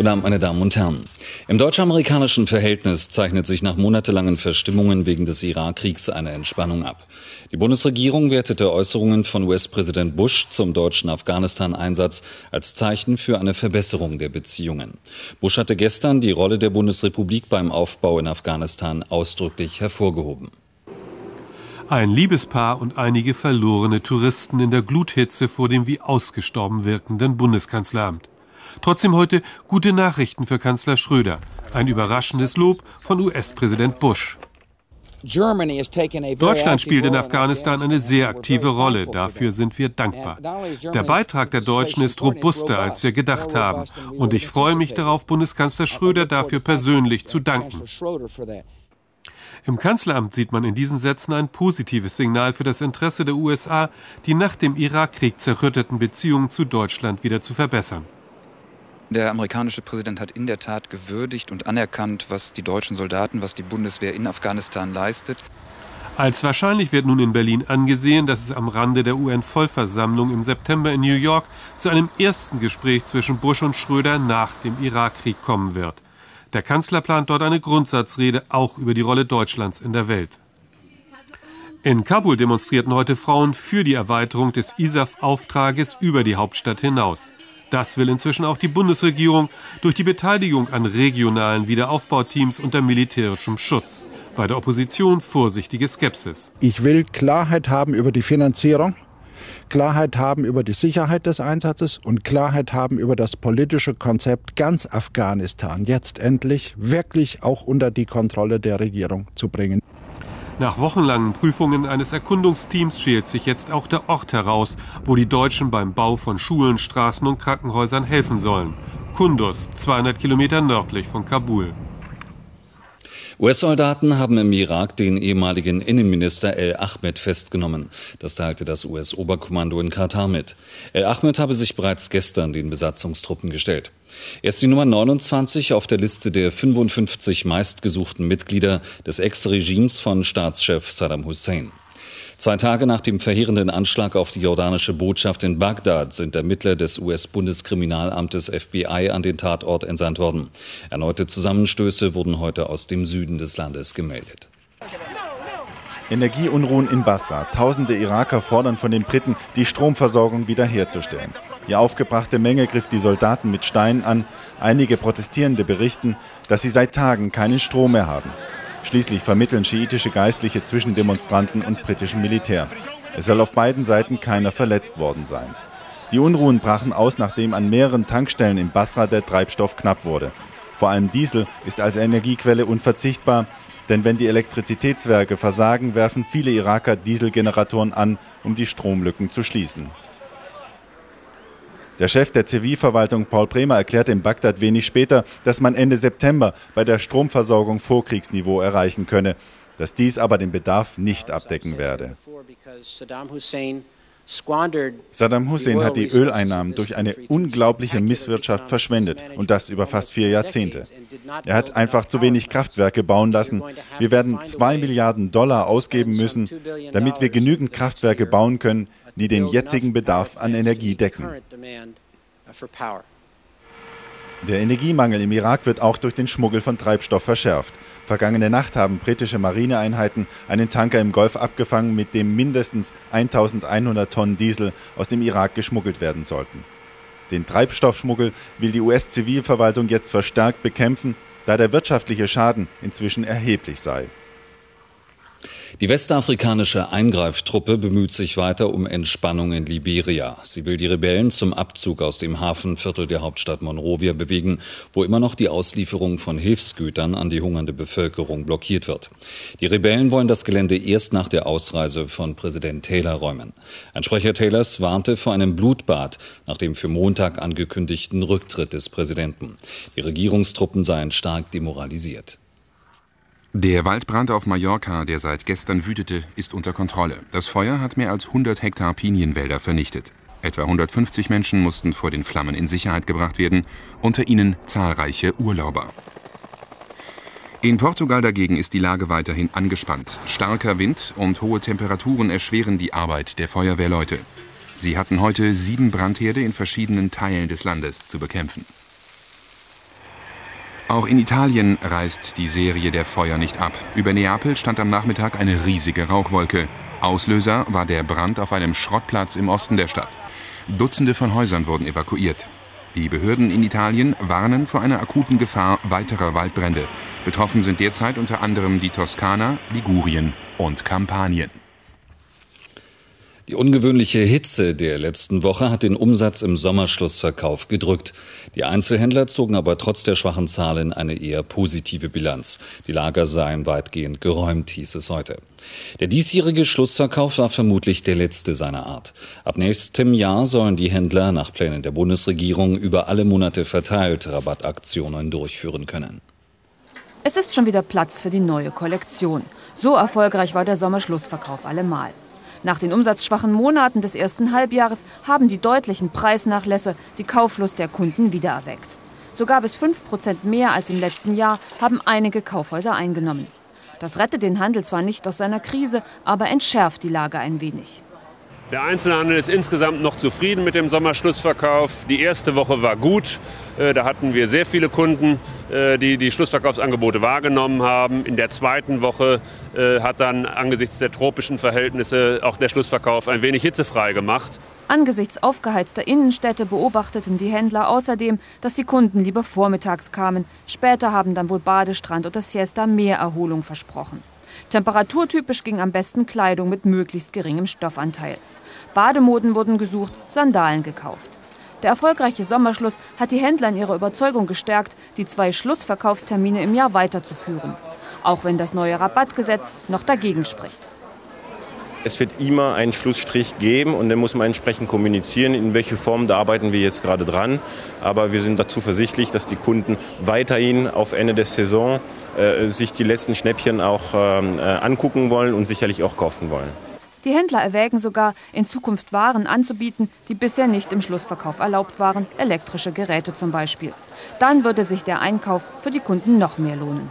Guten Abend, meine Damen und Herren. Im deutsch-amerikanischen Verhältnis zeichnet sich nach monatelangen Verstimmungen wegen des Irakkriegs eine Entspannung ab. Die Bundesregierung wertete Äußerungen von US-Präsident Bush zum deutschen Afghanistan-Einsatz als Zeichen für eine Verbesserung der Beziehungen. Bush hatte gestern die Rolle der Bundesrepublik beim Aufbau in Afghanistan ausdrücklich hervorgehoben. Ein Liebespaar und einige verlorene Touristen in der Gluthitze vor dem wie ausgestorben wirkenden Bundeskanzleramt. Trotzdem heute gute Nachrichten für Kanzler Schröder. Ein überraschendes Lob von US-Präsident Bush. Deutschland spielt in Afghanistan eine sehr aktive Rolle. Dafür sind wir dankbar. Der Beitrag der Deutschen ist robuster, als wir gedacht haben. Und ich freue mich darauf, Bundeskanzler Schröder dafür persönlich zu danken. Im Kanzleramt sieht man in diesen Sätzen ein positives Signal für das Interesse der USA, die nach dem Irakkrieg zerrütteten Beziehungen zu Deutschland wieder zu verbessern. Der amerikanische Präsident hat in der Tat gewürdigt und anerkannt, was die deutschen Soldaten, was die Bundeswehr in Afghanistan leistet. Als wahrscheinlich wird nun in Berlin angesehen, dass es am Rande der UN-Vollversammlung im September in New York zu einem ersten Gespräch zwischen Bush und Schröder nach dem Irakkrieg kommen wird. Der Kanzler plant dort eine Grundsatzrede auch über die Rolle Deutschlands in der Welt. In Kabul demonstrierten heute Frauen für die Erweiterung des ISAF-Auftrages über die Hauptstadt hinaus. Das will inzwischen auch die Bundesregierung durch die Beteiligung an regionalen Wiederaufbauteams unter militärischem Schutz. Bei der Opposition vorsichtige Skepsis. Ich will Klarheit haben über die Finanzierung, Klarheit haben über die Sicherheit des Einsatzes und Klarheit haben über das politische Konzept, ganz Afghanistan jetzt endlich wirklich auch unter die Kontrolle der Regierung zu bringen. Nach wochenlangen Prüfungen eines Erkundungsteams schält sich jetzt auch der Ort heraus, wo die Deutschen beim Bau von Schulen, Straßen und Krankenhäusern helfen sollen. Kunduz, 200 Kilometer nördlich von Kabul. US-Soldaten haben im Irak den ehemaligen Innenminister El Ahmed festgenommen. Das teilte das US-Oberkommando in Katar mit. El Ahmed habe sich bereits gestern den Besatzungstruppen gestellt. Er ist die Nummer 29 auf der Liste der 55 meistgesuchten Mitglieder des Ex-Regimes von Staatschef Saddam Hussein. Zwei Tage nach dem verheerenden Anschlag auf die jordanische Botschaft in Bagdad sind Ermittler des US-Bundeskriminalamtes FBI an den Tatort entsandt worden. Erneute Zusammenstöße wurden heute aus dem Süden des Landes gemeldet. Energieunruhen in Basra. Tausende Iraker fordern von den Briten, die Stromversorgung wiederherzustellen. Die aufgebrachte Menge griff die Soldaten mit Steinen an. Einige Protestierende berichten, dass sie seit Tagen keinen Strom mehr haben. Schließlich vermitteln schiitische Geistliche zwischen Demonstranten und britischem Militär. Es soll auf beiden Seiten keiner verletzt worden sein. Die Unruhen brachen aus, nachdem an mehreren Tankstellen in Basra der Treibstoff knapp wurde. Vor allem Diesel ist als Energiequelle unverzichtbar, denn wenn die Elektrizitätswerke versagen, werfen viele Iraker Dieselgeneratoren an, um die Stromlücken zu schließen. Der Chef der Zivilverwaltung Paul Bremer erklärte in Bagdad wenig später, dass man Ende September bei der Stromversorgung Vorkriegsniveau erreichen könne, dass dies aber den Bedarf nicht abdecken werde. Saddam Hussein hat die Öleinnahmen durch eine unglaubliche Misswirtschaft verschwendet und das über fast vier Jahrzehnte. Er hat einfach zu wenig Kraftwerke bauen lassen. Wir werden zwei Milliarden Dollar ausgeben müssen, damit wir genügend Kraftwerke bauen können, die den jetzigen Bedarf an Energie decken. Der Energiemangel im Irak wird auch durch den Schmuggel von Treibstoff verschärft. Vergangene Nacht haben britische Marineeinheiten einen Tanker im Golf abgefangen, mit dem mindestens 1100 Tonnen Diesel aus dem Irak geschmuggelt werden sollten. Den Treibstoffschmuggel will die US-Zivilverwaltung jetzt verstärkt bekämpfen, da der wirtschaftliche Schaden inzwischen erheblich sei. Die westafrikanische Eingreiftruppe bemüht sich weiter um Entspannung in Liberia. Sie will die Rebellen zum Abzug aus dem Hafenviertel der Hauptstadt Monrovia bewegen, wo immer noch die Auslieferung von Hilfsgütern an die hungernde Bevölkerung blockiert wird. Die Rebellen wollen das Gelände erst nach der Ausreise von Präsident Taylor räumen. Ein Sprecher Taylors warnte vor einem Blutbad nach dem für Montag angekündigten Rücktritt des Präsidenten. Die Regierungstruppen seien stark demoralisiert. Der Waldbrand auf Mallorca, der seit gestern wütete, ist unter Kontrolle. Das Feuer hat mehr als 100 Hektar Pinienwälder vernichtet. Etwa 150 Menschen mussten vor den Flammen in Sicherheit gebracht werden, unter ihnen zahlreiche Urlauber. In Portugal dagegen ist die Lage weiterhin angespannt. Starker Wind und hohe Temperaturen erschweren die Arbeit der Feuerwehrleute. Sie hatten heute sieben Brandherde in verschiedenen Teilen des Landes zu bekämpfen. Auch in Italien reißt die Serie der Feuer nicht ab. Über Neapel stand am Nachmittag eine riesige Rauchwolke. Auslöser war der Brand auf einem Schrottplatz im Osten der Stadt. Dutzende von Häusern wurden evakuiert. Die Behörden in Italien warnen vor einer akuten Gefahr weiterer Waldbrände. Betroffen sind derzeit unter anderem die Toskana, Ligurien und Kampanien. Die ungewöhnliche Hitze der letzten Woche hat den Umsatz im Sommerschlussverkauf gedrückt. Die Einzelhändler zogen aber trotz der schwachen Zahlen eine eher positive Bilanz. Die Lager seien weitgehend geräumt, hieß es heute. Der diesjährige Schlussverkauf war vermutlich der letzte seiner Art. Ab nächstem Jahr sollen die Händler nach Plänen der Bundesregierung über alle Monate verteilt Rabattaktionen durchführen können. Es ist schon wieder Platz für die neue Kollektion. So erfolgreich war der Sommerschlussverkauf allemal. Nach den umsatzschwachen Monaten des ersten Halbjahres haben die deutlichen Preisnachlässe die Kauflust der Kunden wiedererweckt. So gab es 5% mehr als im letzten Jahr, haben einige Kaufhäuser eingenommen. Das rettet den Handel zwar nicht aus seiner Krise, aber entschärft die Lage ein wenig. Der Einzelhandel ist insgesamt noch zufrieden mit dem Sommerschlussverkauf. Die erste Woche war gut. Äh, da hatten wir sehr viele Kunden, äh, die die Schlussverkaufsangebote wahrgenommen haben. In der zweiten Woche äh, hat dann angesichts der tropischen Verhältnisse auch der Schlussverkauf ein wenig hitzefrei gemacht. Angesichts aufgeheizter Innenstädte beobachteten die Händler außerdem, dass die Kunden lieber vormittags kamen. Später haben dann wohl Badestrand oder Siesta mehr Erholung versprochen. Temperaturtypisch ging am besten Kleidung mit möglichst geringem Stoffanteil. Bademoden wurden gesucht, Sandalen gekauft. Der erfolgreiche Sommerschluss hat die Händler in ihrer Überzeugung gestärkt, die zwei Schlussverkaufstermine im Jahr weiterzuführen. Auch wenn das neue Rabattgesetz noch dagegen spricht. Es wird immer einen Schlussstrich geben und dann muss man entsprechend kommunizieren, in welche Form, da arbeiten wir jetzt gerade dran. Aber wir sind dazu versichtlich, dass die Kunden weiterhin auf Ende der Saison äh, sich die letzten Schnäppchen auch ähm, äh, angucken wollen und sicherlich auch kaufen wollen. Die Händler erwägen sogar, in Zukunft Waren anzubieten, die bisher nicht im Schlussverkauf erlaubt waren, elektrische Geräte zum Beispiel. Dann würde sich der Einkauf für die Kunden noch mehr lohnen.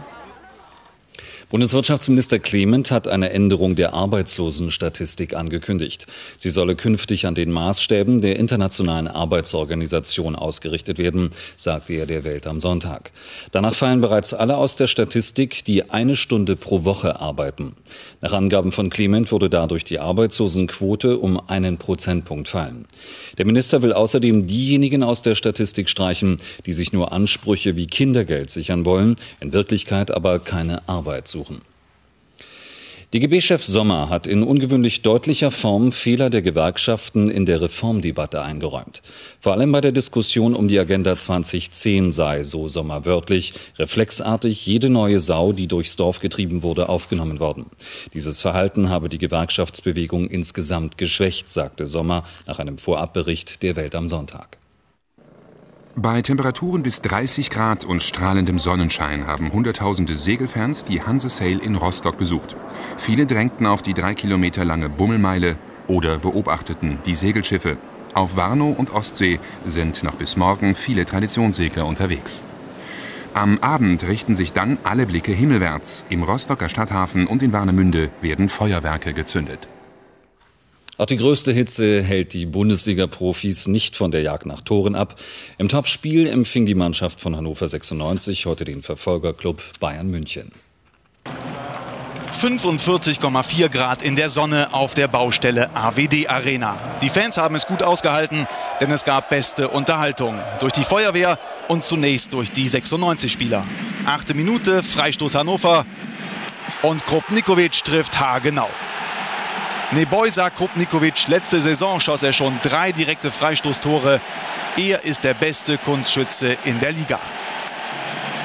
Bundeswirtschaftsminister Clement hat eine Änderung der Arbeitslosenstatistik angekündigt. Sie solle künftig an den Maßstäben der Internationalen Arbeitsorganisation ausgerichtet werden, sagte er der Welt am Sonntag. Danach fallen bereits alle aus der Statistik, die eine Stunde pro Woche arbeiten. Nach Angaben von Clement würde dadurch die Arbeitslosenquote um einen Prozentpunkt fallen. Der Minister will außerdem diejenigen aus der Statistik streichen, die sich nur Ansprüche wie Kindergeld sichern wollen, in Wirklichkeit aber keine Arbeit suchen suchen. DGB-Chef Sommer hat in ungewöhnlich deutlicher Form Fehler der Gewerkschaften in der Reformdebatte eingeräumt. Vor allem bei der Diskussion um die Agenda 2010 sei, so Sommer wörtlich, reflexartig jede neue Sau, die durchs Dorf getrieben wurde, aufgenommen worden. Dieses Verhalten habe die Gewerkschaftsbewegung insgesamt geschwächt, sagte Sommer nach einem Vorabbericht der Welt am Sonntag. Bei Temperaturen bis 30 Grad und strahlendem Sonnenschein haben Hunderttausende Segelfans die Hanse Sail in Rostock besucht. Viele drängten auf die drei Kilometer lange Bummelmeile oder beobachteten die Segelschiffe. Auf Warnow und Ostsee sind noch bis morgen viele Traditionssegler unterwegs. Am Abend richten sich dann alle Blicke himmelwärts. Im Rostocker Stadthafen und in Warnemünde werden Feuerwerke gezündet. Auch die größte Hitze hält die Bundesliga-Profis nicht von der Jagd nach Toren ab. Im Topspiel empfing die Mannschaft von Hannover 96 heute den Verfolgerclub Bayern München. 45,4 Grad in der Sonne auf der Baustelle AWD Arena. Die Fans haben es gut ausgehalten, denn es gab beste Unterhaltung. Durch die Feuerwehr und zunächst durch die 96-Spieler. Achte Minute, Freistoß Hannover. Und Krupnikovic trifft haargenau. Nebojsa Krupnikovic, letzte Saison schoss er schon drei direkte Freistoßtore. Er ist der beste Kunstschütze in der Liga.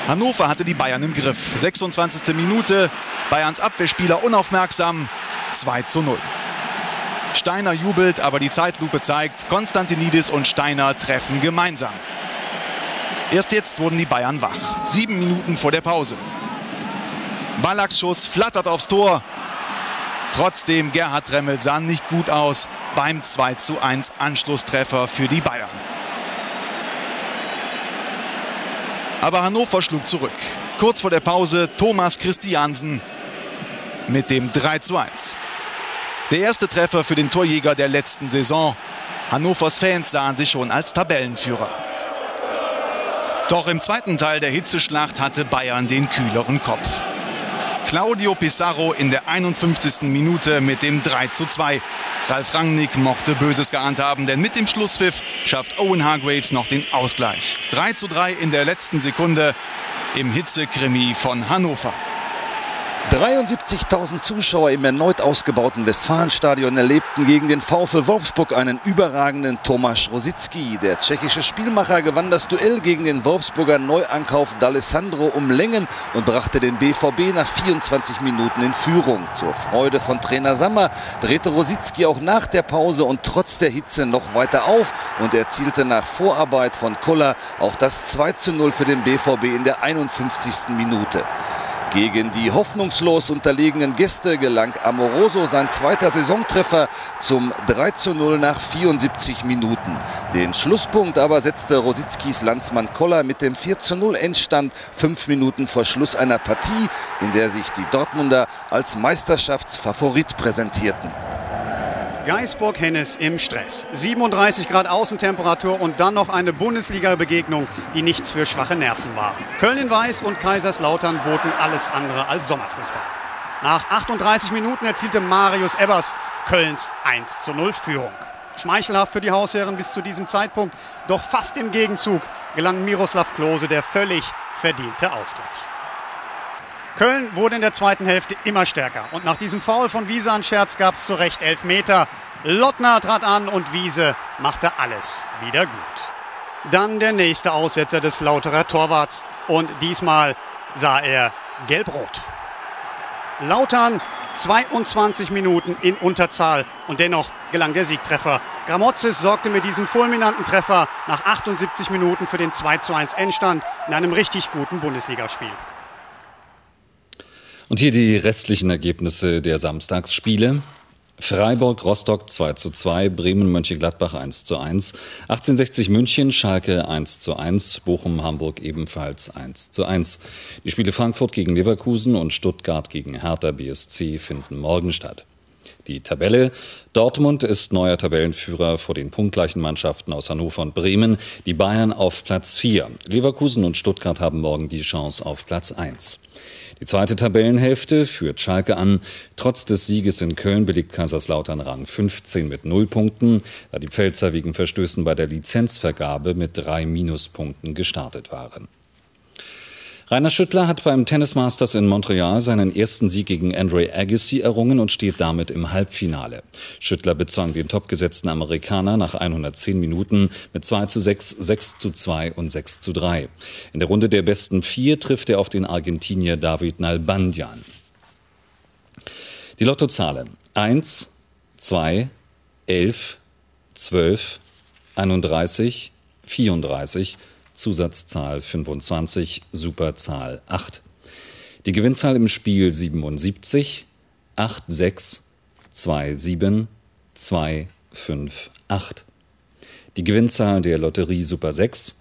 Hannover hatte die Bayern im Griff. 26. Minute, Bayerns Abwehrspieler unaufmerksam, 2 zu 0. Steiner jubelt, aber die Zeitlupe zeigt, Konstantinidis und Steiner treffen gemeinsam. Erst jetzt wurden die Bayern wach. Sieben Minuten vor der Pause. Ballacks Schuss flattert aufs Tor. Trotzdem, Gerhard Dremmel sah nicht gut aus beim 2 zu 1 Anschlusstreffer für die Bayern. Aber Hannover schlug zurück. Kurz vor der Pause Thomas Christiansen mit dem 3 zu 1. Der erste Treffer für den Torjäger der letzten Saison. Hannovers Fans sahen sich schon als Tabellenführer. Doch im zweiten Teil der Hitzeschlacht hatte Bayern den kühleren Kopf. Claudio Pizarro in der 51. Minute mit dem 3 zu 2. Ralf Rangnick mochte Böses geahnt haben, denn mit dem Schlusspfiff schafft Owen Hargraves noch den Ausgleich. 3 zu 3 in der letzten Sekunde im Hitzekrimi von Hannover. 73.000 Zuschauer im erneut ausgebauten Westfalenstadion erlebten gegen den VfL Wolfsburg einen überragenden Tomasz Rosicki. Der tschechische Spielmacher gewann das Duell gegen den Wolfsburger Neuankauf D'Alessandro um Längen und brachte den BVB nach 24 Minuten in Führung. Zur Freude von Trainer Sammer drehte Rosicki auch nach der Pause und trotz der Hitze noch weiter auf und erzielte nach Vorarbeit von Koller auch das 2 zu 0 für den BVB in der 51. Minute. Gegen die hoffnungslos unterlegenen Gäste gelang Amoroso sein zweiter Saisontreffer zum 3 zu 0 nach 74 Minuten. Den Schlusspunkt aber setzte Rosickis Landsmann Koller mit dem 4 zu 0 Endstand fünf Minuten vor Schluss einer Partie, in der sich die Dortmunder als Meisterschaftsfavorit präsentierten. Geisburg-Hennes im Stress. 37 Grad Außentemperatur und dann noch eine Bundesliga-Begegnung, die nichts für schwache Nerven war. Köln in Weiß und Kaiserslautern boten alles andere als Sommerfußball. Nach 38 Minuten erzielte Marius Ebbers Kölns 1 zu 0 Führung. Schmeichelhaft für die Hausherren bis zu diesem Zeitpunkt, doch fast im Gegenzug gelang Miroslav Klose der völlig verdiente Ausgleich. Köln wurde in der zweiten Hälfte immer stärker. Und nach diesem Foul von Wiese an Scherz gab es zu Recht elf Meter. Lottner trat an und Wiese machte alles wieder gut. Dann der nächste Aussetzer des Lauterer Torwarts. Und diesmal sah er gelb-rot. Lautern 22 Minuten in Unterzahl und dennoch gelang der Siegtreffer. Gramozis sorgte mit diesem fulminanten Treffer nach 78 Minuten für den 2 zu 1 Endstand in einem richtig guten Bundesligaspiel. Und hier die restlichen Ergebnisse der Samstagsspiele. Freiburg, Rostock 2 zu 2, Bremen, Mönchengladbach 1 zu 1, 1860 München, Schalke 1 zu 1, Bochum, Hamburg ebenfalls 1 zu 1. Die Spiele Frankfurt gegen Leverkusen und Stuttgart gegen Hertha BSC finden morgen statt. Die Tabelle. Dortmund ist neuer Tabellenführer vor den punktgleichen Mannschaften aus Hannover und Bremen. Die Bayern auf Platz 4. Leverkusen und Stuttgart haben morgen die Chance auf Platz 1. Die zweite Tabellenhälfte führt Schalke an. Trotz des Sieges in Köln belegt Kaiserslautern Rang 15 mit 0 Punkten, da die Pfälzer wegen Verstößen bei der Lizenzvergabe mit drei Minuspunkten gestartet waren. Rainer Schüttler hat beim Tennis Masters in Montreal seinen ersten Sieg gegen Andre Agassi errungen und steht damit im Halbfinale. Schüttler bezwang den topgesetzten Amerikaner nach 110 Minuten mit 2 zu 6, 6 zu 2 und 6 zu 3. In der Runde der besten vier trifft er auf den Argentinier David Nalbandian. Die Lottozahlen 1, 2, 11, 12, 31, 34, Zusatzzahl 25, Superzahl 8. Die Gewinnzahl im Spiel 77, 86, 27, 258. Die Gewinnzahl der Lotterie Super 6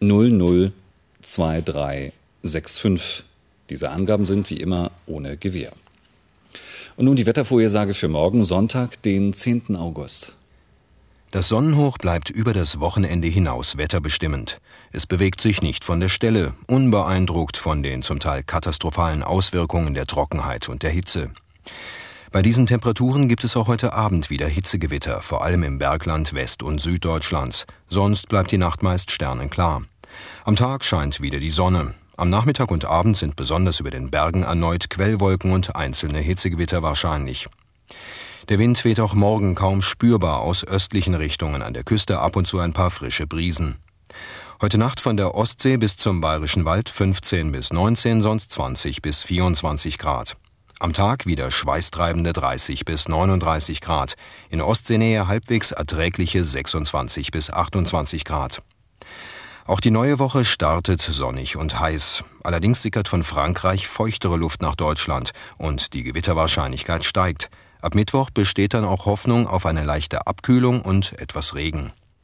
002365. Diese Angaben sind wie immer ohne Gewähr. Und nun die Wettervorhersage für morgen Sonntag, den 10. August. Das Sonnenhoch bleibt über das Wochenende hinaus wetterbestimmend. Es bewegt sich nicht von der Stelle, unbeeindruckt von den zum Teil katastrophalen Auswirkungen der Trockenheit und der Hitze. Bei diesen Temperaturen gibt es auch heute Abend wieder Hitzegewitter, vor allem im Bergland West- und Süddeutschlands. Sonst bleibt die Nacht meist sternenklar. Am Tag scheint wieder die Sonne. Am Nachmittag und Abend sind besonders über den Bergen erneut Quellwolken und einzelne Hitzegewitter wahrscheinlich. Der Wind weht auch morgen kaum spürbar aus östlichen Richtungen, an der Küste ab und zu ein paar frische Brisen. Heute Nacht von der Ostsee bis zum Bayerischen Wald 15 bis 19, sonst 20 bis 24 Grad. Am Tag wieder schweißtreibende 30 bis 39 Grad. In Ostseenähe halbwegs erträgliche 26 bis 28 Grad. Auch die neue Woche startet sonnig und heiß. Allerdings sickert von Frankreich feuchtere Luft nach Deutschland und die Gewitterwahrscheinlichkeit steigt. Ab Mittwoch besteht dann auch Hoffnung auf eine leichte Abkühlung und etwas Regen.